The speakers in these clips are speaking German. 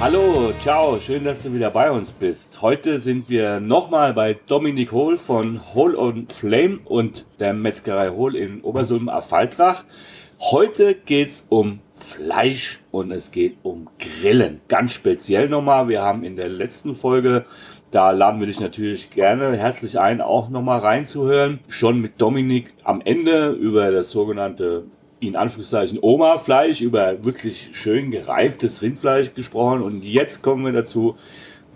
Hallo, ciao, schön, dass du wieder bei uns bist. Heute sind wir nochmal bei Dominik Hohl von Hohl on Flame und der Metzgerei Hohl in Obersulm Affaltrach. Heute geht's um Fleisch und es geht um Grillen. Ganz speziell nochmal. Wir haben in der letzten Folge, da laden wir dich natürlich gerne herzlich ein, auch nochmal reinzuhören. Schon mit Dominik am Ende über das sogenannte in Anführungszeichen Oma-Fleisch, über wirklich schön gereiftes Rindfleisch gesprochen. Und jetzt kommen wir dazu,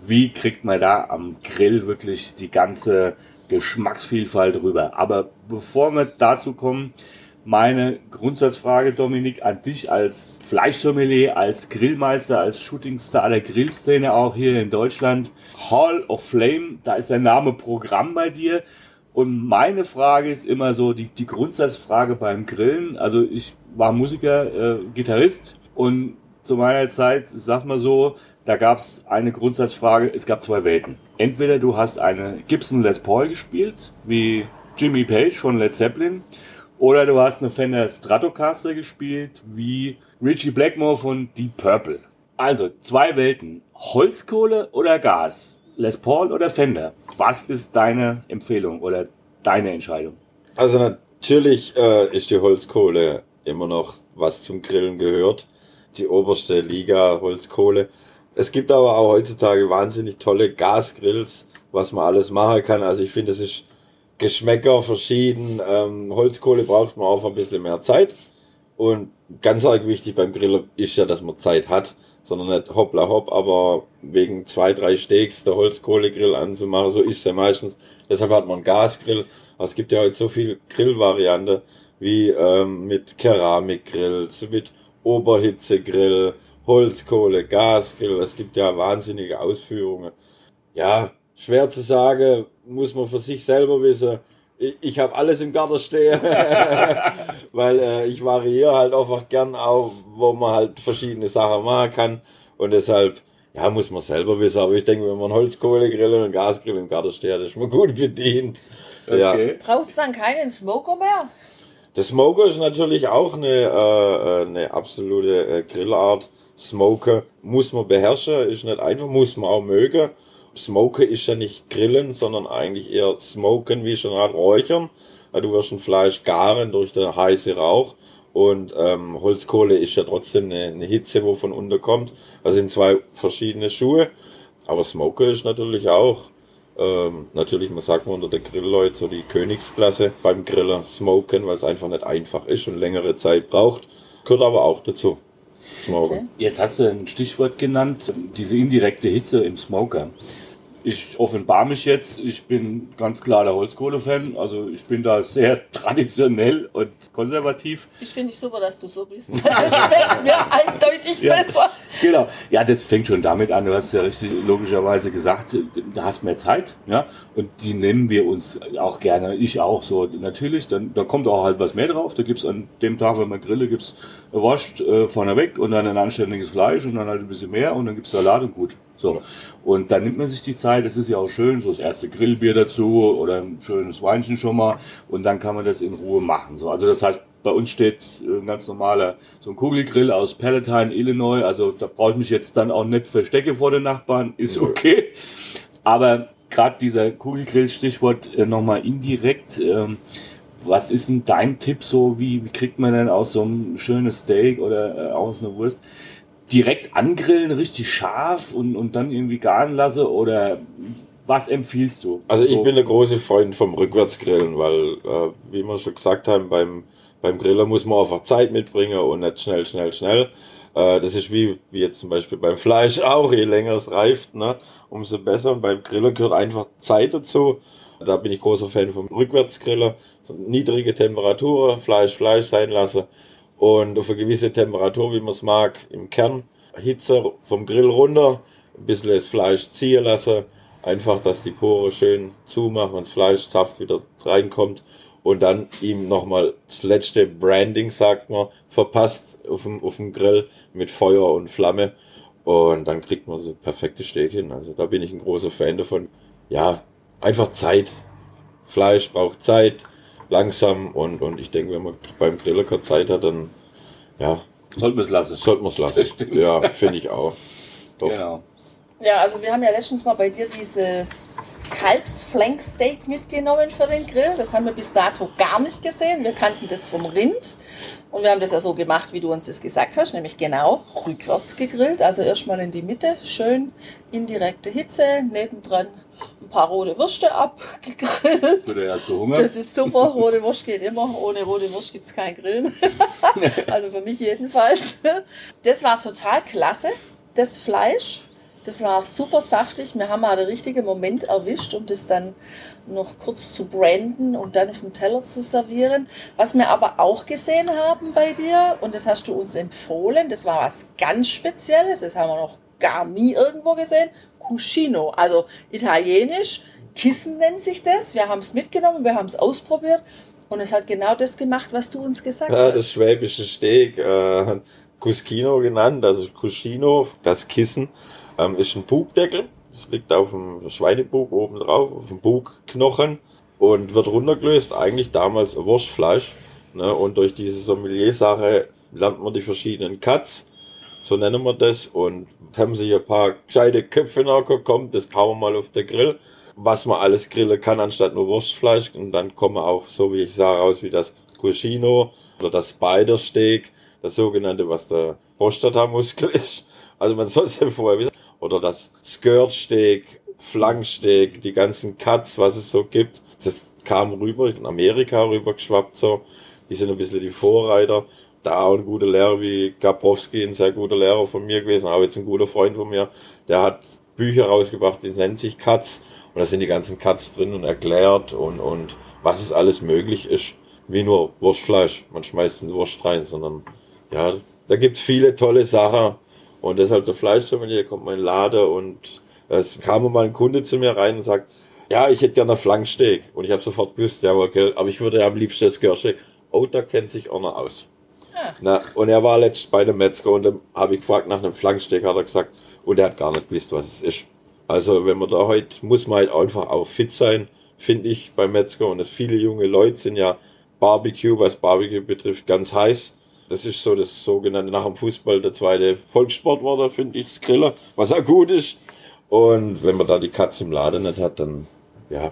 wie kriegt man da am Grill wirklich die ganze Geschmacksvielfalt rüber. Aber bevor wir dazu kommen, meine Grundsatzfrage, Dominik, an dich als Fleischsommelier, als Grillmeister, als Shootingstar der Grillszene auch hier in Deutschland. Hall of Flame, da ist der Name Programm bei dir. Und meine Frage ist immer so, die, die Grundsatzfrage beim Grillen. Also ich war Musiker, äh, Gitarrist und zu meiner Zeit, sag mal so, da gab es eine Grundsatzfrage, es gab zwei Welten. Entweder du hast eine Gibson Les Paul gespielt, wie Jimmy Page von Led Zeppelin, oder du hast eine Fender Stratocaster gespielt, wie Richie Blackmore von Deep Purple. Also zwei Welten, Holzkohle oder Gas? Les Paul oder Fender? Was ist deine Empfehlung oder deine Entscheidung? Also natürlich äh, ist die Holzkohle immer noch was zum Grillen gehört. Die oberste Liga Holzkohle. Es gibt aber auch heutzutage wahnsinnig tolle Gasgrills, was man alles machen kann. Also ich finde, es ist Geschmäcker verschieden. Ähm, Holzkohle braucht man auch ein bisschen mehr Zeit. Und ganz arg wichtig beim Grillen ist ja, dass man Zeit hat sondern nicht hoppla hopp, aber wegen zwei, drei Steaks der Holzkohlegrill anzumachen, so ist es ja meistens. Deshalb hat man einen Gasgrill. Aber es gibt ja heute so viel Grillvariante wie ähm, mit Keramikgrills, mit Oberhitzegrill, Holzkohle, Gasgrill. Es gibt ja wahnsinnige Ausführungen. Ja, schwer zu sagen, muss man für sich selber wissen ich, ich habe alles im Garten stehen, weil äh, ich variiere halt einfach gern auch, wo man halt verschiedene Sachen machen kann und deshalb, ja, muss man selber wissen, aber ich denke, wenn man Holzkohlegrill und einen Gasgrill im Garten steht, ist man gut bedient. Okay. Ja. Brauchst du dann keinen Smoker mehr? Der Smoker ist natürlich auch eine, äh, äh, eine absolute äh, Grillart. Smoker muss man beherrschen, ist nicht einfach, muss man auch mögen. Smoken ist ja nicht grillen, sondern eigentlich eher smoken, wie schon halt räuchern. Du wirst ein Fleisch garen durch den heißen Rauch. Und ähm, Holzkohle ist ja trotzdem eine, eine Hitze, wo von unten kommt. Also sind zwei verschiedene Schuhe. Aber Smoker ist natürlich auch, ähm, natürlich, man sagt man unter der Grillleute so die Königsklasse beim Grillen Smoken, weil es einfach nicht einfach ist und längere Zeit braucht. Gehört aber auch dazu. Smoker. Okay. Jetzt hast du ein Stichwort genannt, diese indirekte Hitze im Smoker ich offenbar mich jetzt. Ich bin ganz klar der Holzkohle-Fan. Also ich bin da sehr traditionell und konservativ. Ich finde es super, dass du so bist. Das schmeckt mir eindeutig ja, besser. Genau. Ja, das fängt schon damit an. Du hast ja richtig logischerweise gesagt, da hast mehr Zeit. Ja, und die nehmen wir uns auch gerne. Ich auch so. Natürlich, dann da kommt auch halt was mehr drauf. Da gibt es an dem Tag, wenn man grille, gibt es Wurst äh, vorneweg und dann ein anständiges Fleisch und dann halt ein bisschen mehr und dann gibt es Salat und gut. So. Und dann nimmt man sich die Zeit, das ist ja auch schön, so das erste Grillbier dazu oder ein schönes Weinchen schon mal und dann kann man das in Ruhe machen. So. Also das heißt, bei uns steht ein ganz normaler, so ein Kugelgrill aus Palatine, Illinois, also da brauche ich mich jetzt dann auch nicht verstecke vor den Nachbarn, ist okay. Aber gerade dieser Kugelgrill, Stichwort äh, nochmal indirekt, ähm, was ist denn dein Tipp so, wie, wie kriegt man denn aus so einem schönen Steak oder äh, aus einer Wurst direkt angrillen, richtig scharf und, und dann irgendwie garen lasse oder was empfiehlst du? Also ich bin der große Freund vom Rückwärtsgrillen, weil, äh, wie wir schon gesagt haben, beim, beim Griller muss man einfach Zeit mitbringen und nicht schnell, schnell, schnell. Äh, das ist wie, wie jetzt zum Beispiel beim Fleisch auch, je länger es reift, ne, umso besser. Und beim Griller gehört einfach Zeit dazu. Da bin ich großer Fan vom Rückwärtsgriller. Niedrige Temperaturen, Fleisch, Fleisch sein lassen und auf eine gewisse Temperatur, wie man es mag, im Kern. Hitze vom Grill runter, ein bisschen das Fleisch ziehen lassen, Einfach, dass die Pore schön zumachen, das Fleischsaft wieder reinkommt und dann ihm nochmal das letzte Branding, sagt man, verpasst auf dem, auf dem Grill mit Feuer und Flamme. Und dann kriegt man so perfekte Steak hin. Also da bin ich ein großer Fan davon. Ja, einfach Zeit. Fleisch braucht Zeit, langsam und, und ich denke, wenn man beim Griller keine Zeit hat, dann ja. Sollten wir es lassen. Sollten wir es lassen. Ja, finde ich auch. Doch. Genau. Ja, also wir haben ja letztens mal bei dir dieses Kalbsflanksteak mitgenommen für den Grill. Das haben wir bis dato gar nicht gesehen. Wir kannten das vom Rind. Und wir haben das ja so gemacht, wie du uns das gesagt hast, nämlich genau rückwärts gegrillt. Also erstmal in die Mitte, schön indirekte Hitze, nebendran ein paar rote Würste abgegrillt. Oder hast du Hunger? Das ist super, rote Wurst geht immer. Ohne rote Wurst gibt es kein Grillen. also für mich jedenfalls. Das war total klasse, das Fleisch. Das war super saftig. Wir haben mal den richtigen Moment erwischt, um das dann noch kurz zu branden und dann auf dem Teller zu servieren. Was wir aber auch gesehen haben bei dir, und das hast du uns empfohlen, das war was ganz Spezielles, das haben wir noch gar nie irgendwo gesehen, Cuscino, also italienisch. Kissen nennt sich das. Wir haben es mitgenommen, wir haben es ausprobiert und es hat genau das gemacht, was du uns gesagt ja, hast. Das schwäbische Steak, äh, Cuscino genannt, also Cuscino, das Kissen ähm, ist ein Bugdeckel. Das liegt auf dem Schweinebug oben drauf, auf dem Bugknochen und wird runtergelöst. Eigentlich damals Wurstfleisch. Ne? Und durch diese Sommelier-Sache lernt man die verschiedenen Cuts. So nennen wir das. Und haben sich ein paar gescheite Köpfe nachgekommen. Das kauen wir mal auf der Grill. Was man alles grillen kann, anstatt nur Wurstfleisch. Und dann kommen auch, so wie ich sage, raus wie das Cuscino oder das Spider-Steak. Das sogenannte, was der Prostatamuskel ist. Also man soll es ja vorher wissen oder das Skirtsteak, Flanksteak, die ganzen Cuts, was es so gibt. Das kam rüber, in Amerika rüber geschwappt so. Die sind ein bisschen die Vorreiter. Da ein guter Lehrer wie Gabrowski, ein sehr guter Lehrer von mir gewesen, auch jetzt ein guter Freund von mir, der hat Bücher rausgebracht, die nennen sich Cuts. Und da sind die ganzen Cuts drin und erklärt und, und was es alles möglich ist. Wie nur Wurstfleisch. Man schmeißt den Wurst rein, sondern ja, da gibt es viele tolle Sachen. Und deshalb der Fleischsommelier kommt mal in den Laden und es kam mal ein Kunde zu mir rein und sagt, ja, ich hätte gerne Flanksteak. Und ich habe sofort gewusst, ja, okay, aber ich würde ja am liebsten das Gürsteak. Oh, da kennt sich auch noch aus. Na, und er war letztens bei dem Metzger und dann habe ich gefragt nach einem Flanksteak, hat er gesagt, und er hat gar nicht gewusst, was es ist. Also wenn man da heute, muss man halt einfach auch fit sein, finde ich, beim Metzger. Und es viele junge Leute sind ja Barbecue, was Barbecue betrifft, ganz heiß. Das ist so das sogenannte nach dem Fußball der zweite Volkssport war da, finde ich, das Griller, was auch gut ist. Und wenn man da die Katze im Laden nicht hat, dann, ja,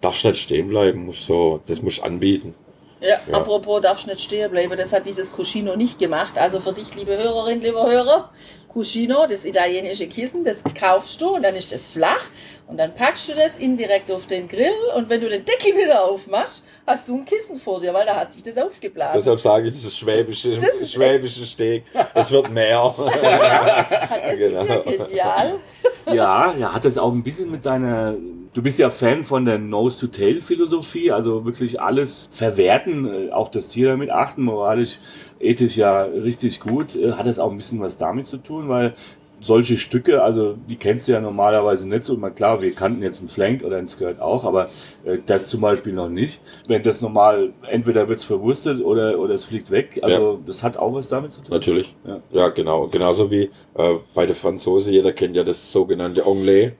darfst nicht stehen bleiben, muss so, das muss anbieten. Ja, ja, apropos darfst nicht stehen bleiben, das hat dieses Cuscino nicht gemacht. Also für dich, liebe Hörerin, lieber Hörer, Cuscino, das italienische Kissen, das kaufst du und dann ist das flach und dann packst du das indirekt auf den Grill und wenn du den Deckel wieder aufmachst, hast du ein Kissen vor dir, weil da hat sich das aufgeblasen. Deshalb sage ich, das ist schwäbische, das ist schwäbische Steak. Es wird mehr. das genau. ist ja genial. Ja, ja, hat das auch ein bisschen mit deiner Du bist ja Fan von der Nose-to-Tail-Philosophie, also wirklich alles verwerten, äh, auch das Tier damit achten, moralisch, ethisch ja richtig gut. Äh, hat das auch ein bisschen was damit zu tun, weil solche Stücke, also die kennst du ja normalerweise nicht so. Mal klar, wir kannten jetzt einen Flank oder einen Skirt auch, aber äh, das zum Beispiel noch nicht. Wenn das normal, entweder wird's verwurstet oder, oder es fliegt weg. Also ja. das hat auch was damit zu tun. Natürlich. Ja, ja genau. Genauso wie äh, bei der Franzose, jeder kennt ja das sogenannte Anglais.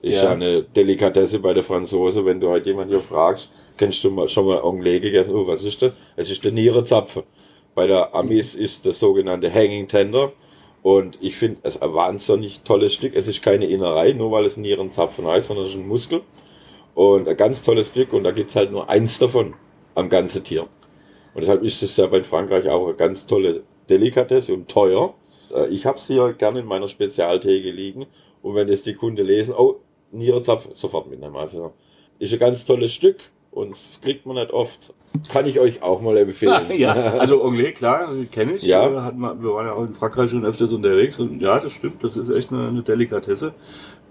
Ist ja. eine Delikatesse bei der Franzose. Wenn du halt jemand hier fragst, kennst du mal, schon mal Anglais gegessen? Oh, was ist das? Es ist der Nierenzapfen. Bei der Amis ist das sogenannte Hanging Tender. Und ich finde es ein wahnsinnig tolles Stück. Es ist keine Innerei, nur weil es Nierenzapfen heißt, sondern es ist ein Muskel. Und ein ganz tolles Stück. Und da gibt es halt nur eins davon am ganzen Tier. Und deshalb ist es ja bei Frankreich auch eine ganz tolle Delikatesse und teuer. Äh, ich habe es hier gerne in meiner Spezialtheke liegen. Und wenn es die Kunden lesen, oh, Nierenzapfen, sofort mitnehmen. Also ist ein ganz tolles Stück und kriegt man nicht oft. Kann ich euch auch mal empfehlen. ja, also Anglais, klar, kenne ich. Ja. Wir, hatten, wir waren ja auch in Frankreich schon öfters unterwegs und ja, das stimmt, das ist echt eine, eine Delikatesse.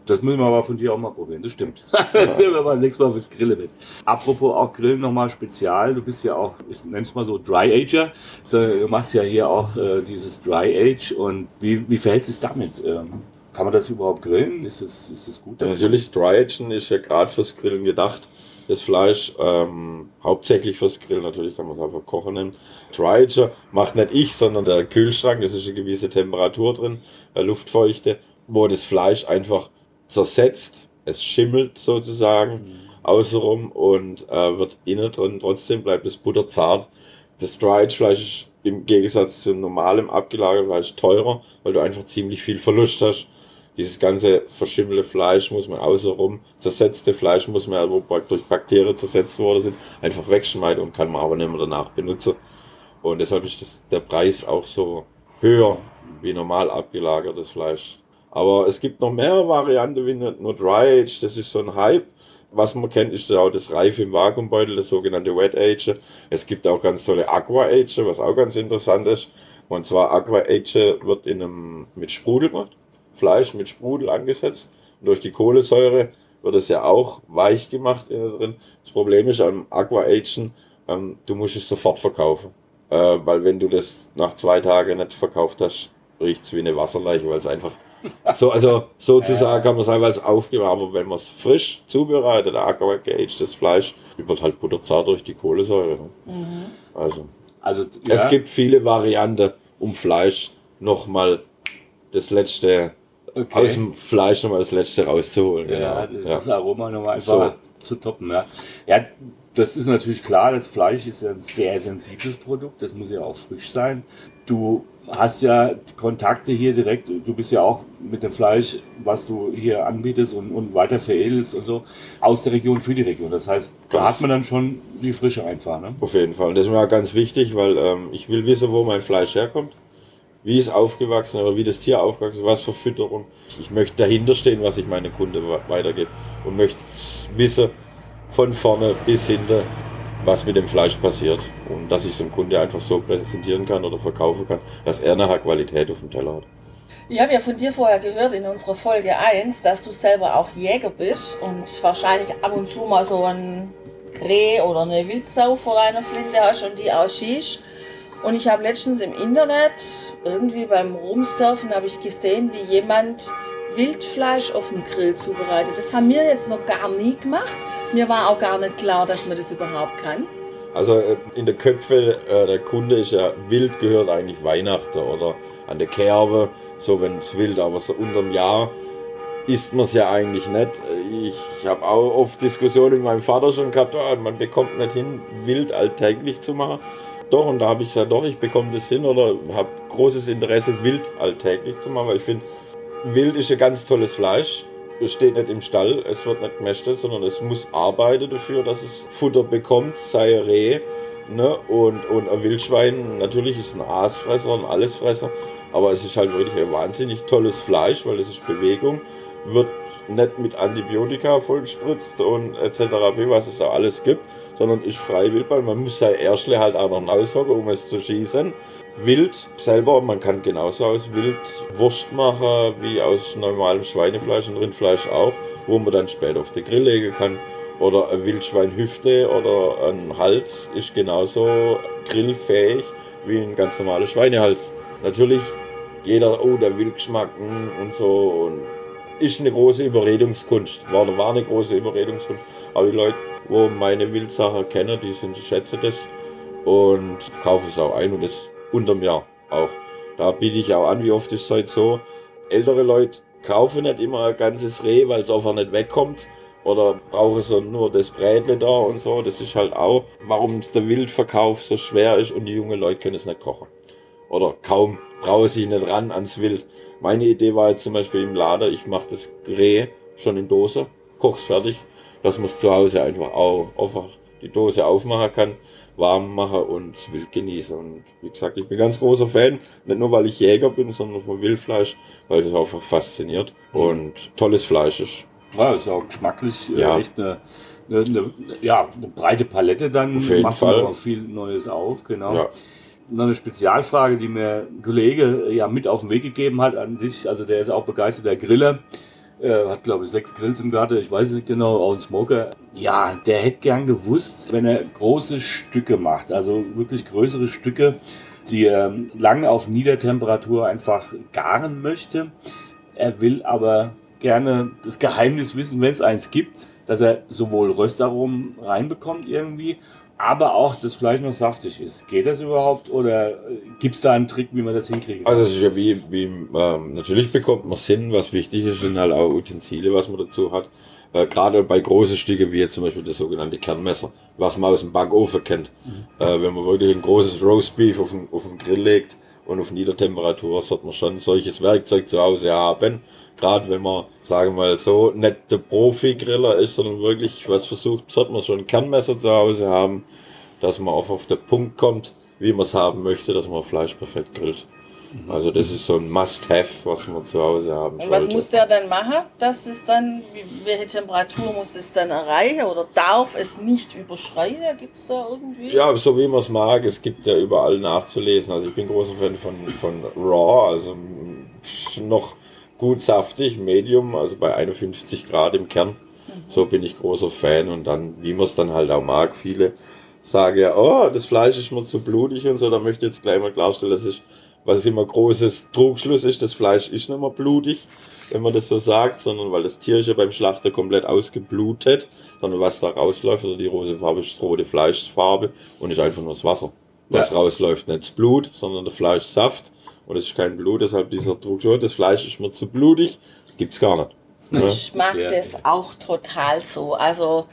Das müssen wir aber von dir auch mal probieren, das stimmt. das nehmen wir mal nächstes Mal fürs Grillen mit. Apropos auch Grillen nochmal spezial, du bist ja auch, ich nenn's mal so Dry Ager. Du machst ja hier auch äh, dieses Dry Age und wie, wie verhält es damit? Ähm, Kann man das überhaupt grillen? Ist das, ist das gut? Ja, natürlich, Dry Agen ist ja gerade fürs Grillen gedacht. Das Fleisch, ähm, hauptsächlich fürs Grillen, natürlich kann man es einfach kochen nehmen. Dry Ager macht nicht ich, sondern der Kühlschrank, das ist eine gewisse Temperatur drin, äh, Luftfeuchte, wo das Fleisch einfach zersetzt, es schimmelt sozusagen mhm. außenrum und äh, wird innen drin, trotzdem bleibt es butterzart. Das Dry Age Fleisch ist im Gegensatz zu normalem abgelagertem Fleisch teurer, weil du einfach ziemlich viel Verlust hast dieses ganze verschimmelte Fleisch muss man außenrum, zersetzte Fleisch muss man, wo durch Bakterien zersetzt worden sind, einfach wegschneiden und kann man aber nicht mehr danach benutzen. Und deshalb ist das, der Preis auch so höher wie normal abgelagertes Fleisch. Aber es gibt noch mehr Varianten wie nur Dry Age, das ist so ein Hype. Was man kennt, ist auch das Reife im Vakuumbeutel, das sogenannte Wet Age. Es gibt auch ganz tolle Aqua Age, was auch ganz interessant ist. Und zwar Aqua Age wird in einem, mit Sprudel gemacht. Fleisch mit Sprudel angesetzt. Und durch die Kohlensäure wird es ja auch weich gemacht innen drin. Das Problem ist am Aqua Agen, ähm, du musst es sofort verkaufen. Äh, weil wenn du das nach zwei Tagen nicht verkauft hast, riecht es wie eine Wasserleiche, weil es einfach so, also sozusagen kann man sagen, weil es aufgewärmt, aber wenn man es frisch zubereitet, Aqua agedes Fleisch, wird halt butterzart durch die Kohlensäure. Mhm. Also, also ja. es gibt viele Varianten, um Fleisch nochmal das letzte okay. aus dem Fleisch nochmal das letzte rauszuholen. Ja, genau. das, ja. das Aroma nochmal einfach so. zu toppen. Ja. ja, das ist natürlich klar, das Fleisch ist ja ein sehr sensibles Produkt, das muss ja auch frisch sein. Du hast ja Kontakte hier direkt, du bist ja auch mit dem Fleisch, was du hier anbietest und, und weiter veredelst und so, aus der Region für die Region. Das heißt, da hat man dann schon die Frische einfach. Ne? Auf jeden Fall. Und das ist mir auch ganz wichtig, weil ähm, ich will wissen, wo mein Fleisch herkommt wie es aufgewachsen oder wie das Tier aufgewachsen ist, was für Fütterung. Ich möchte dahinter stehen, was ich meine Kunde weitergebe und möchte wissen von vorne bis hinten, was mit dem Fleisch passiert und dass ich es dem Kunde einfach so präsentieren kann oder verkaufen kann, dass er nachher Qualität auf dem Teller hat. Ich habe ja von dir vorher gehört in unserer Folge 1, dass du selber auch Jäger bist und wahrscheinlich ab und zu mal so ein Reh oder eine Wildsau vor deiner Flinte hast und die auch schießt. Und ich habe letztens im Internet, irgendwie beim Rumsurfen, habe ich gesehen, wie jemand Wildfleisch auf dem Grill zubereitet. Das haben wir jetzt noch gar nie gemacht. Mir war auch gar nicht klar, dass man das überhaupt kann. Also äh, in der Köpfe äh, der Kunde ist ja wild gehört eigentlich Weihnachten oder an der Kerbe, so wenn es wild, aber so unterm Jahr isst man es ja eigentlich nicht. Ich habe auch oft Diskussionen mit meinem Vater schon gehabt, oh, man bekommt nicht hin, wild alltäglich zu machen. Doch, und da habe ich gesagt, doch, ich bekomme das hin oder habe großes Interesse, Wild alltäglich zu machen, weil ich finde, Wild ist ein ganz tolles Fleisch. Es steht nicht im Stall, es wird nicht gemästet, sondern es muss arbeiten dafür, dass es Futter bekommt, sei Reh. Ne? Und, und ein Wildschwein, natürlich ist ein Aasfresser, ein Allesfresser, aber es ist halt wirklich ein wahnsinnig tolles Fleisch, weil es ist Bewegung, wird nicht mit Antibiotika vollgespritzt und etc. was es da alles gibt, sondern ist frei Wildbahn. Man muss sein Erschle halt auch noch raushocken, um es zu schießen. Wild selber, man kann genauso aus Wild Wurst machen, wie aus normalem Schweinefleisch und Rindfleisch auch, wo man dann später auf den Grill legen kann. Oder ein Wildschweinhüfte oder ein Hals ist genauso grillfähig wie ein ganz normaler Schweinehals. Natürlich jeder, oh, der Wildgeschmack hm, und so. Und ist eine große Überredungskunst. War, war eine große Überredungskunst. Aber die Leute, wo meine Wildsache kennen, die sind, schätzen das und kaufen es auch ein und das unterm Jahr auch. Da biete ich auch an, wie oft ist es halt so, ältere Leute kaufen nicht immer ein ganzes Reh, weil es einfach nicht wegkommt oder brauchen so nur das Brätle da und so. Das ist halt auch, warum der Wildverkauf so schwer ist und die jungen Leute können es nicht kochen. Oder kaum trauen sich nicht ran ans Wild. Meine Idee war jetzt zum Beispiel im Lader, ich mache das Reh schon in Dose, koch's fertig, dass man es zu Hause einfach auch einfach die Dose aufmachen kann, warm machen und wild genießen. Und wie gesagt, ich bin ganz großer Fan, nicht nur weil ich Jäger bin, sondern von Wildfleisch, weil es einfach fasziniert mhm. und tolles Fleisch ist. Ja, ist ja auch geschmacklich äh, ja. echt eine, eine, eine, ja, eine breite Palette dann. Auf jeden Macht Fall. auch viel Neues auf, genau. Ja noch eine Spezialfrage, die mir ein Kollege ja mit auf den Weg gegeben hat an dich. Also der ist auch begeisterter Griller. Er hat, glaube ich, sechs Grills im Garten, ich weiß nicht genau, auch ein Smoker. Ja, der hätte gern gewusst, wenn er große Stücke macht, also wirklich größere Stücke, die er lang auf Niedertemperatur einfach garen möchte. Er will aber gerne das Geheimnis wissen, wenn es eins gibt, dass er sowohl Röstaromen reinbekommt irgendwie, aber auch das Fleisch noch saftig ist. Geht das überhaupt oder gibt es da einen Trick, wie man das hinkriegt? Also ja wie, wie ähm, natürlich bekommt man Sinn, was wichtig ist, sind halt auch Utensile, was man dazu hat. Äh, Gerade bei großen Stücken, wie jetzt zum Beispiel das sogenannte Kernmesser, was man aus dem Backofen kennt. Mhm. Äh, wenn man wirklich ein großes Roastbeef auf den, auf den Grill legt und auf Niedertemperatur, sollte man schon solches Werkzeug zu Hause haben. Gerade wenn man, sagen wir mal so, nicht der Profi-Griller ist, sondern wirklich was versucht, sollte man schon ein Kernmesser zu Hause haben, dass man auch auf den Punkt kommt, wie man es haben möchte, dass man Fleisch perfekt grillt. Mhm. Also das ist so ein Must-Have, was man zu Hause haben Und was muss der dann machen? Das ist dann, welche Temperatur muss es dann erreichen oder darf es nicht überschreiten? Gibt es da irgendwie? Ja, so wie man es mag. Es gibt ja überall nachzulesen. Also ich bin großer Fan von, von Raw, also noch gut saftig, Medium, also bei 51 Grad im Kern. Mhm. So bin ich großer Fan und dann, wie man es dann halt auch mag, viele sagen ja, oh, das Fleisch ist mir zu blutig und so, da möchte ich jetzt gleich mal klarstellen, das ist was immer großes Trugschluss ist, das Fleisch ist nicht mehr blutig, wenn man das so sagt, sondern weil das Tier ist ja beim Schlachter komplett ausgeblutet, sondern was da rausläuft, oder die rote Farbe ist rote Fleischfarbe und ist einfach nur das Wasser. Was ja. rausläuft, nicht das Blut, sondern der Fleischsaft und es ist kein Blut, deshalb dieser Druck, das Fleisch ist mir zu blutig, gibt's gar nicht. Ich mag ja. das auch total so. Also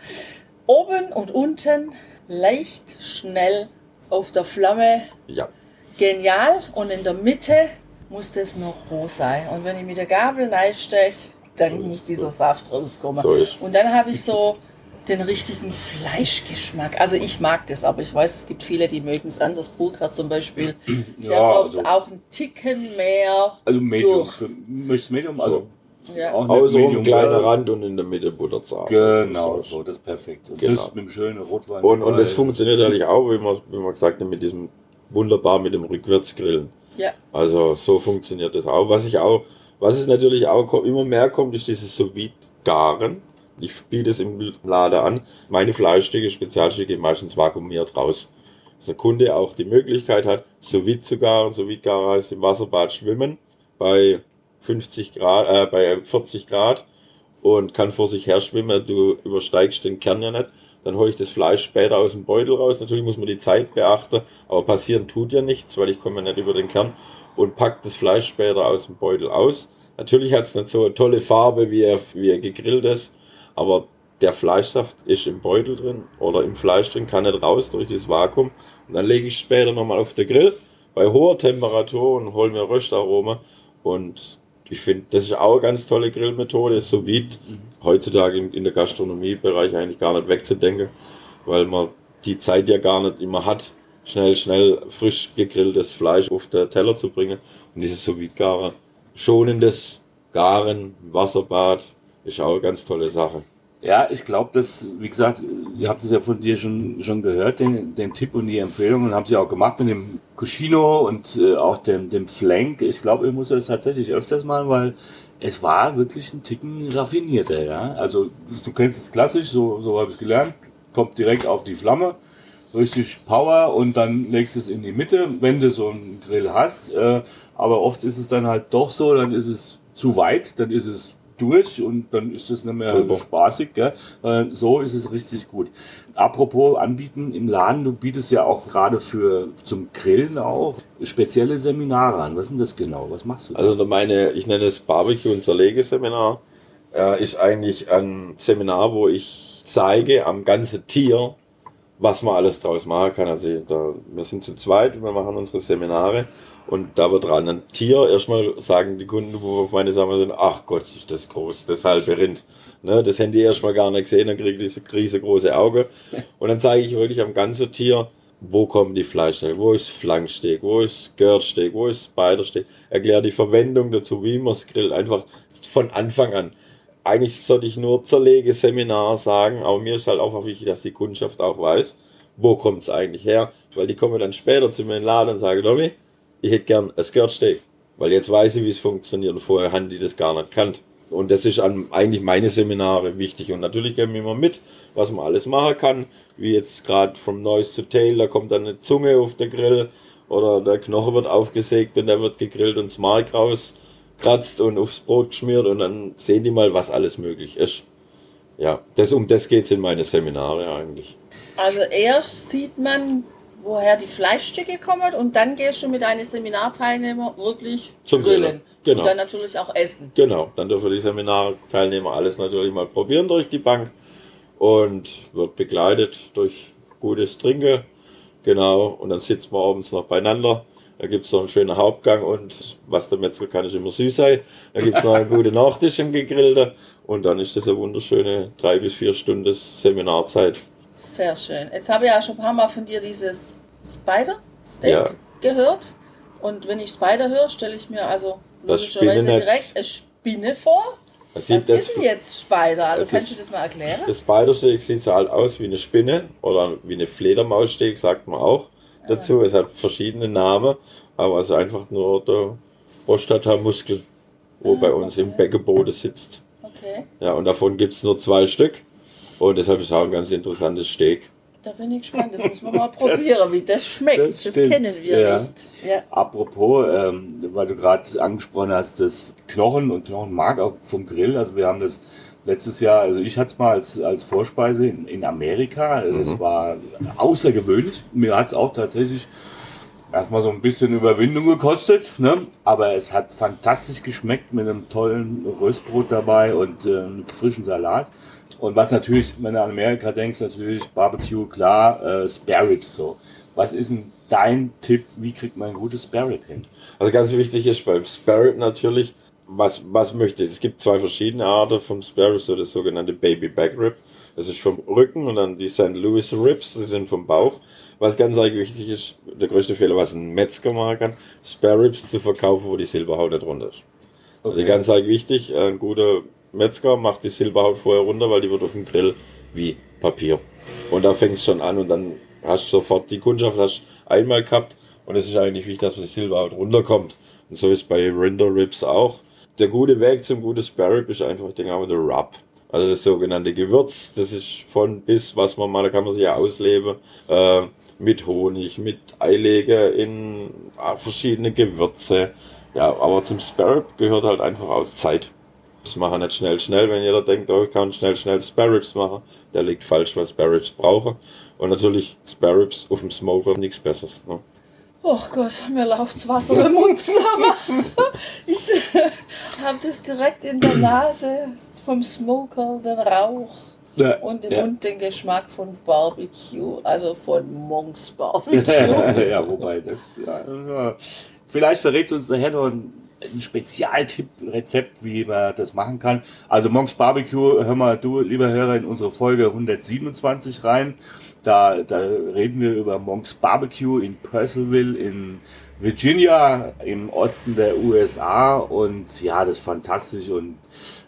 oben und unten leicht, schnell auf der Flamme. Ja genial und in der Mitte muss das noch roh sein. Und wenn ich mit der Gabel reinsteche, dann muss dieser Saft rauskommen. So und dann habe ich so den richtigen Fleischgeschmack. Also ich mag das, aber ich weiß, es gibt viele, die mögen es anders. Burkhardt zum Beispiel, der ja, braucht also, auch einen Ticken mehr. Also Medium. Möchtest Medium? Also ja. Auch Außer ein kleiner Rand und in der Mitte Butterzart. Genau, so, das ist perfekt. Und genau. das mit dem schönen Rotwein. Und, und das funktioniert natürlich auch, wie man, wie man gesagt hat, mit diesem wunderbar mit dem Rückwärtsgrillen. Ja. Also so funktioniert das auch. Was ich auch, was es natürlich auch immer mehr kommt, ist dieses sous garen Ich biete es im Laden an. Meine Fleischstücke, Spezialstücke meistens vakuumiert raus. Dass der Kunde auch die Möglichkeit hat, sous zu garen. sous garen heißt im Wasserbad schwimmen bei 50 Grad, äh, bei 40 Grad und kann vor sich her schwimmen. Du übersteigst den Kern ja nicht dann hole ich das Fleisch später aus dem Beutel raus. Natürlich muss man die Zeit beachten, aber passieren tut ja nichts, weil ich komme ja nicht über den Kern und pack das Fleisch später aus dem Beutel aus. Natürlich hat es nicht so eine tolle Farbe, wie er, wie er gegrillt ist, aber der Fleischsaft ist im Beutel drin oder im Fleisch drin, kann nicht raus durch das Vakuum. Und dann lege ich später nochmal auf den Grill bei hoher Temperatur und hole mir Röstaroma und ich finde, das ist auch eine ganz tolle Grillmethode, so wie heutzutage in, der Gastronomiebereich eigentlich gar nicht wegzudenken, weil man die Zeit ja gar nicht immer hat, schnell, schnell frisch gegrilltes Fleisch auf den Teller zu bringen. Und dieses so wie Garen, schonendes Garen, Wasserbad, ist auch eine ganz tolle Sache. Ja, ich glaube, dass, wie gesagt, ihr habt es ja von dir schon, schon gehört, den, den Tipp und die Empfehlung, und haben sie auch gemacht mit dem Cuscino und äh, auch dem, dem Flank. Ich glaube, ich muss das tatsächlich öfters mal, weil es war wirklich ein Ticken raffinierter, ja. Also, du kennst es klassisch, so, so habe ich es gelernt, kommt direkt auf die Flamme, richtig Power und dann legst es in die Mitte, wenn du so einen Grill hast. Äh, aber oft ist es dann halt doch so, dann ist es zu weit, dann ist es durch und dann ist es nicht mehr Super. spaßig. Gell? So ist es richtig gut. Apropos anbieten im Laden, du bietest ja auch gerade für zum Grillen auch spezielle Seminare an. Was ist denn das genau? Was machst du? Da? Also meine, ich nenne es Barbecue und Zerlegeseminar. Äh, ist eigentlich ein Seminar, wo ich zeige am ganzen Tier, was man alles draus machen kann. Also da, wir sind zu zweit, wir machen unsere Seminare und da wird dran ein Tier, erstmal sagen die Kunden, wo auf meine Sachen sind, ach Gott, ist das groß, das halbe Rind. Ne, das Handy erstmal gar nicht gesehen, dann kriege ich diese riesengroße Auge. Und dann zeige ich wirklich am ganzen Tier, wo kommen die Fleischteile, wo ist Flanksteak, wo ist Gürtsteak, wo ist Spidersteak. Erkläre die Verwendung dazu, wie man es grillt, einfach von Anfang an. Eigentlich sollte ich nur Zerlegeseminar sagen, aber mir ist halt auch wichtig, dass die Kundschaft auch weiß, wo kommt es eigentlich her, weil die kommen dann später zu mir in den Laden und sagen, Domi, ich hätte gern ein Skirt weil jetzt weiß ich, wie es funktioniert und vorher haben die das gar nicht kannt. Und das ist an eigentlich meine Seminare wichtig. Und natürlich geben wir immer mit, was man alles machen kann. Wie jetzt gerade vom Noise to Tail, da kommt dann eine Zunge auf den Grill oder der Knochen wird aufgesägt und der wird gegrillt und das Mark raus kratzt und aufs Brot geschmiert und dann sehen die mal, was alles möglich ist. Ja, das, um das geht es in meine Seminare eigentlich. Also erst sieht man, woher die Fleischstücke kommen und dann gehst du mit deinen Seminarteilnehmern wirklich Zum grillen. Grillen, genau. Und dann natürlich auch essen. Genau, dann dürfen die Seminarteilnehmer alles natürlich mal probieren durch die Bank und wird begleitet durch gutes Trinken. Genau, und dann sitzt man abends noch beieinander. Da gibt es noch einen schönen Hauptgang und was der Metzger kann, ist immer süß sein. Da gibt es noch einen guten Nachtisch im Gegrillten und dann ist das eine wunderschöne drei bis vier Stunden Seminarzeit. Sehr schön. Jetzt habe ich ja schon ein paar Mal von dir dieses Spider-Steak Ja. gehört. Und wenn ich Spider höre, stelle ich mir also logischerweise direkt eine Spinne vor. Das Was sieht das, ist denn jetzt Spider? Also kannst du das mal erklären? das Spider-Steak sieht so halt aus wie eine Spinne oder wie eine Fledermaussteak, sagt man auch dazu. Es hat verschiedene Namen, aber es ist einfach nur der Prostatamuskel, wo Ah, bei uns im okay. Beckenboden sitzt. Okay, Ja, und davon gibt es nur zwei Stück. Und deshalb ist es auch ein ganz interessantes Steak. da bin ich gespannt. Das muss man mal probieren, wie das schmeckt. das Das, kennen wir ja. nicht. Ja. Apropos, ähm, weil du gerade angesprochen hast, das Knochen und Knochenmark auch vom Grill. Also wir haben das letztes Jahr, also ich hatte es mal als, als Vorspeise in, in Amerika. Also Das war außergewöhnlich. Mir hat es auch tatsächlich erstmal so ein bisschen Überwindung gekostet, ne? aber es hat fantastisch geschmeckt mit einem tollen Röstbrot dabei und äh, einem frischen Salat. Und was natürlich, wenn du an Amerika denkst, natürlich Barbecue, klar, äh, Spare Ribs so. Was ist denn dein Tipp, wie kriegt man ein gutes Spare Rib hin? Also ganz wichtig ist beim Spare Rib natürlich, was, was möchte ich? Es gibt zwei verschiedene Arten vom Spare Rib, so das sogenannte Baby Back Rib. Das ist vom Rücken und dann die St. Louis Ribs, die sind vom Bauch. Was ganz eigentlich wichtig ist, der größte Fehler, was ein Metzger machen kann, Spare Ribs zu verkaufen, wo die Silberhaut nicht runter ist. Also ganz eigentlich wichtig, ein guter Metzger macht die Silberhaut vorher runter, weil die wird auf dem Grill wie Papier. Und da fängt es schon an und dann hast du sofort die Kundschaft hast einmal gehabt und es ist eigentlich wichtig, dass die Silberhaut runterkommt. Und so ist bei Rinder Ribs auch. Der gute Weg zum guten Spare Rib ist einfach, ich denke der Rub. Also das sogenannte Gewürz, das ist von bis, was man mal, da kann man sich ja ausleben, äh, mit Honig, mit Eilege in ah, verschiedene Gewürze. Ja, aber zum Spare Rib gehört halt einfach auch Zeit. Das machen nicht schnell, schnell. Wenn jeder denkt, oh, ich kann schnell, schnell Spare Ribs machen, der liegt falsch, weil Spare Ribs brauchen. Und natürlich Spare Ribs auf dem Smoker nichts Besseres. Ne? Oh Gott, mir läuft's Wasser im Mund zusammen. Ich habe das direkt in der Nase vom Smoker, den Rauch Ja, und im ja. Mund den Geschmack von Barbecue, also von Monks Barbecue. ja, wobei das. Ja, ja. Vielleicht verrät uns nachher noch ein, ein Spezialtipp, Rezept, wie man das machen kann. Also Monks Barbecue, hör mal du, lieber Hörer, in unsere Folge 127 rein. Da, da reden wir über Monks Barbecue in Purcellville in Virginia im Osten der USA und ja, das ist fantastisch und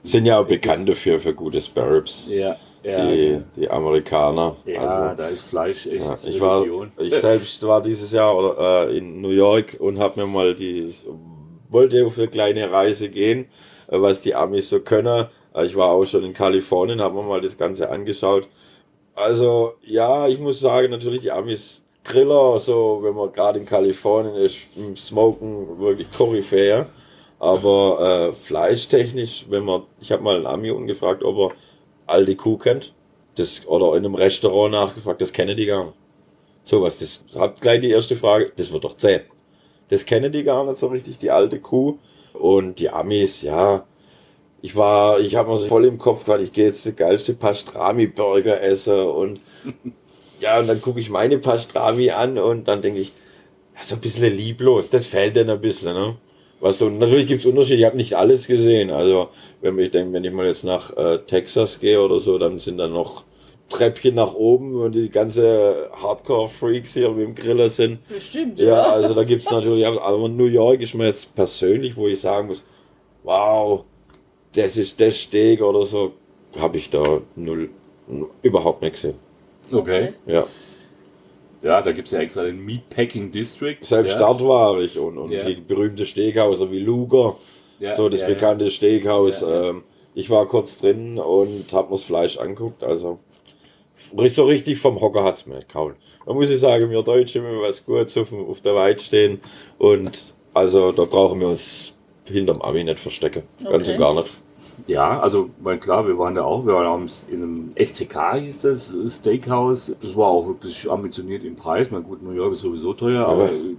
Sind ja auch bekannt dafür, für gute Spare Ribs. ja, ja, Die, die Amerikaner. ja, Also, da ist Fleisch echt Ja, ich war, ich selbst war dieses Jahr oder, äh, in New York und habe mir mal die, wollte auf eine kleine Reise gehen, äh, was die Amis so können. Äh, Ich war auch schon in Kalifornien, habe mir mal das Ganze angeschaut. Also ja, ich muss sagen, natürlich die Amis Griller, so wenn man gerade in Kalifornien ist, im Smoken wirklich Koryphäe. Aber äh, fleischtechnisch, wenn man, ich habe mal einen Ami gefragt, ob er alte Kuh kennt. Das, oder in einem Restaurant nachgefragt, das kennen die gar nicht. Sowas, das hat gleich die erste Frage, das wird doch zäh. Das kennen die gar nicht so richtig, die alte Kuh. Und die Amis, ja, ich war, ich habe mir so voll im Kopf gehabt, ich gehe jetzt die geilste Pastrami-Burger essen und ja, und dann gucke ich meine Pastrami an und dann denke ich, ja, so ein bisschen lieblos, das fällt denn ein bisschen, ne? Was so, natürlich gibt es Unterschiede, ich habe nicht alles gesehen. Also, wenn ich denke, wenn ich mal jetzt nach äh, Texas gehe oder so, dann sind da noch Treppchen nach oben und die ganze Hardcore-Freaks hier mit dem Griller sind. Bestimmt, Ja, ja. also da gibt es natürlich, aber New York ist mir jetzt persönlich, wo ich sagen muss, wow, das ist das Steak oder so, habe ich da null, überhaupt nicht gesehen. Okay. Ja, Ja, da gibt es ja extra den Meatpacking District. selbst ja. dort war ich und, und Ja. die berühmte Steakhauser wie Luger, Ja, so das ja, bekannte Steakhaus. Ja, ja. Ähm, ich war kurz drin und habe mir das Fleisch anguckt, also so richtig vom Hocker hat es mir nicht gehauen. Da muss ich sagen, wir Deutsche, wenn wir was Gutes auf, dem- auf der Weide stehen und also da brauchen wir uns hinterm Ami nicht verstecke. Ganz Okay. und gar nicht. Ja, also mein klar, wir waren da auch, wir waren im- in einem STK hieß das Steakhouse. Das war auch wirklich ambitioniert im Preis. Mein gut, New York ist sowieso teuer, aber äh,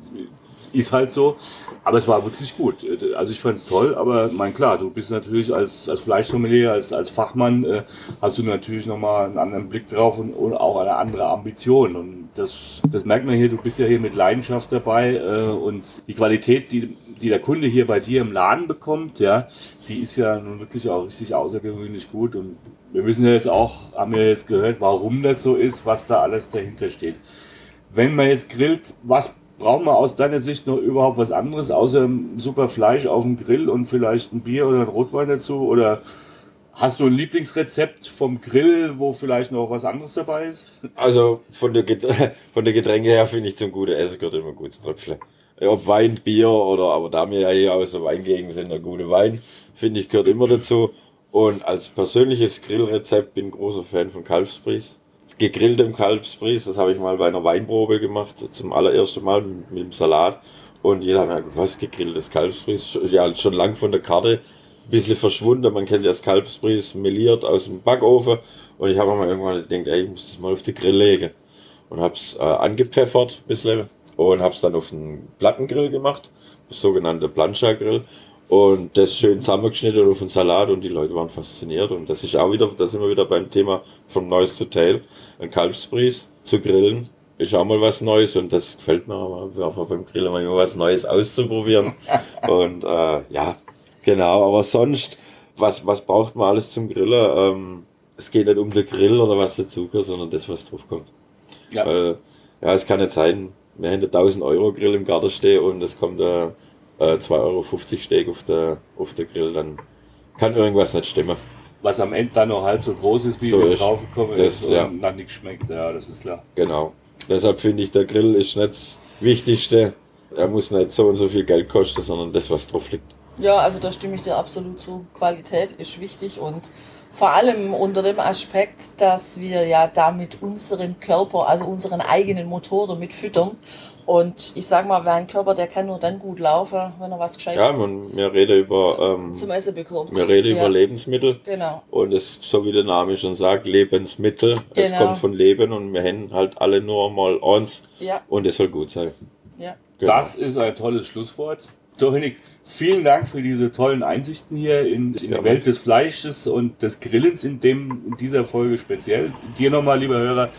ist halt so. Aber es war wirklich gut. Also ich fand es toll, aber mein klar, du bist natürlich als, als Fleischsommelier, als, als Fachmann, äh, hast du natürlich nochmal einen anderen Blick drauf und, und auch eine andere Ambition. Und das, das merkt man hier, du bist ja hier mit Leidenschaft dabei äh, und die Qualität, die, die der Kunde hier bei dir im Laden bekommt, ja, die ist ja nun wirklich auch richtig außergewöhnlich gut. Und wir wissen ja jetzt auch, haben ja jetzt gehört, warum das so ist, was da alles dahinter steht. Wenn man jetzt grillt, was braucht man aus deiner Sicht noch überhaupt was anderes, außer super Fleisch auf dem Grill und vielleicht ein Bier oder ein Rotwein dazu? Oder hast du ein Lieblingsrezept vom Grill, wo vielleicht noch was anderes dabei ist? Also von der, Get von der Getränke her finde ich zum guten Essen gehört immer gutes Tröpfle. Ob Wein, Bier oder, aber da wir ja hier aus der Weingegend sind, der gute Wein, finde ich, gehört immer dazu. Und als persönliches Grillrezept bin großer Fan von Kalbsbries. Gegrilltem Kalbsbries, das habe ich mal bei einer Weinprobe gemacht, zum allerersten Mal mit, mit dem Salat. Und jeder hat mir gesagt, was, gegrilltes Kalbsbries? Ja, schon lang von der Karte, ein bisschen verschwunden. Man kennt ja das Kalbsbries meliert aus dem Backofen. Und ich habe mir mal irgendwann gedacht, ey, ich muss das mal auf den Grill legen. Und habe es äh, angepfeffert, ein bisschen. Und habe es dann auf einen Plattengrill gemacht, sogenannte Plancha-Grill. Und das schön zusammengeschnitten auf den Salat und die Leute waren fasziniert. Und das ist auch wieder, da sind wir wieder beim Thema von Neues to Tail. Ein Kalbsbries zu grillen ist auch mal was Neues und das gefällt mir aber einfach beim Grillen mal immer was Neues auszuprobieren. und äh, ja, genau. Aber sonst, was, was braucht man alles zum Grillen? Ähm, es geht nicht um den Grill oder was dazu gehört, sondern das, was drauf kommt. Ja. Weil, ja, es kann nicht sein, wir haben einen 1000 Euro Grill im Garten stehen und es kommt ein äh, 2,50 Euro Steak auf der, auf der Grill, dann kann irgendwas nicht stimmen. Was am Ende dann noch halb so groß ist, wie So es ist. draufgekommen Das, ist ja. und nach nichts schmeckt. Ja, das ist klar. Genau. Deshalb finde ich, der Grill ist nicht das Wichtigste. Er muss nicht so und so viel Geld kosten, sondern das, was drauf liegt. Ja, also da stimme ich dir absolut zu. Qualität ist wichtig und vor allem unter dem Aspekt, dass wir ja damit unseren Körper, also unseren eigenen Motor damit füttern. Und ich sag mal, wer ein Körper, der kann nur dann gut laufen, wenn er was Ja, Gescheites man, wir reden über, ähm, zum Essen bekommt. wir reden ja, über Lebensmittel. Genau. Und es, so wie der Name schon sagt, Lebensmittel. Es Genau. kommt von Leben und wir haben halt alle nur mal eins Ja, und es soll gut sein. ja. Genau. Das ist ein tolles Schlusswort. Dominik, vielen Dank für diese tollen Einsichten hier in, in Ja, die Welt des Fleisches und des Grillens in, dem, in dieser Folge speziell. Dir nochmal, lieber Hörer,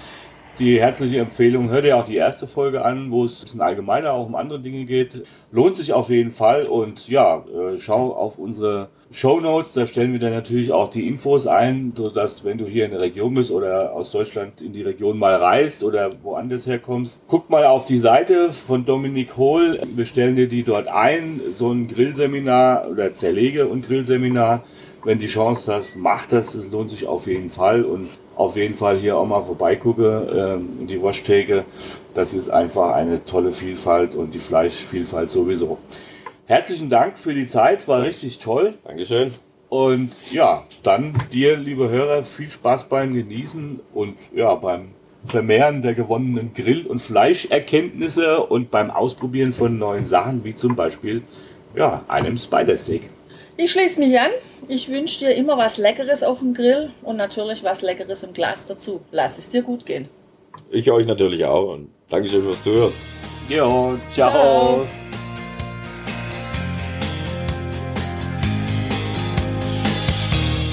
die herzliche Empfehlung. Hör dir auch die erste Folge an, wo es ein bisschen allgemeiner auch um andere Dinge geht. Lohnt sich auf jeden Fall und ja, äh, schau auf unsere Show Notes. Da stellen wir dann natürlich auch die Infos ein, sodass, wenn du hier in der Region bist oder aus Deutschland in die Region mal reist oder woanders herkommst, guck mal auf die Seite von Dominik Hohl. Wir stellen dir die dort ein. So ein Grillseminar oder Zerlege- und Grillseminar. Wenn die Chance hast, mach das. Es lohnt sich auf jeden Fall und auf jeden Fall hier auch mal vorbeigucke ähm, in die Waschtheke. Das ist einfach eine tolle Vielfalt und die Fleischvielfalt sowieso. Herzlichen Dank für die Zeit, es war richtig toll. Dankeschön. Und ja, dann dir, liebe Hörer, viel Spaß beim Genießen und ja, beim Vermehren der gewonnenen Grill- und Fleischerkenntnisse und beim Ausprobieren von neuen Sachen, wie zum Beispiel ja, einem Spider-Steak. Ich schließe mich an. Ich wünsche dir immer was Leckeres auf dem Grill und natürlich was Leckeres im Glas dazu. Lass es dir gut gehen. Ich euch natürlich auch und Dankeschön fürs Zuhören. Jo, ciao. Ciao.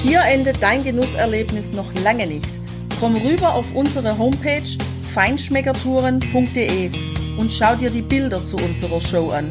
Hier endet dein Genusserlebnis noch lange nicht. Komm rüber auf unsere Homepage feinschmeckertouren.de und schau dir die Bilder zu unserer Show an.